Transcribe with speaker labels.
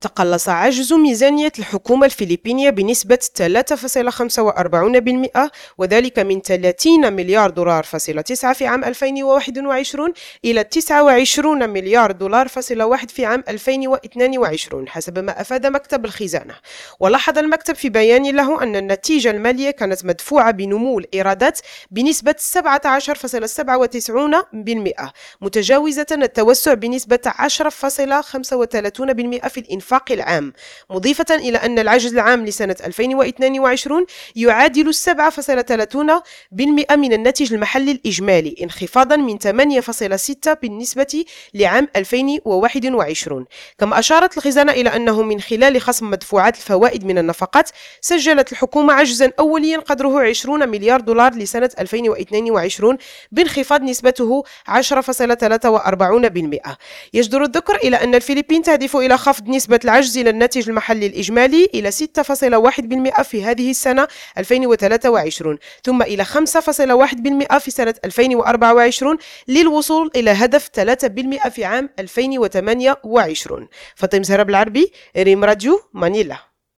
Speaker 1: تقلص عجز ميزانية الحكومة الفلبينية بنسبة 3.45% وذلك من 30 مليار دولار فاصلة 9 في عام 2021 إلى 29 مليار دولار فاصلة 1 في عام 2022 حسب ما أفاد مكتب الخزانة. ولاحظ المكتب في بيان له أن النتيجة المالية كانت مدفوعة بنمو الإيرادات بنسبة 17.97% متجاوزة التوسع بنسبة 10.35% في الإنفاق. الإنفاق العام مضيفة إلى أن العجز العام لسنة 2022 يعادل 7.30% من الناتج المحلي الإجمالي انخفاضا من 8.6 بالنسبة لعام 2021 كما أشارت الخزانة إلى أنه من خلال خصم مدفوعات الفوائد من النفقات سجلت الحكومة عجزا أوليا قدره 20 مليار دولار لسنة 2022 بانخفاض نسبته 10.43% يجدر الذكر إلى أن الفلبين تهدف إلى خفض نسبة نسبة العجز إلى الناتج المحلي الإجمالي إلى 6.1% في هذه السنة 2023 ثم إلى 5.1% في سنة 2024 للوصول إلى هدف 3% في عام 2028 فاطمة زهرة بالعربي ريم راديو مانيلا.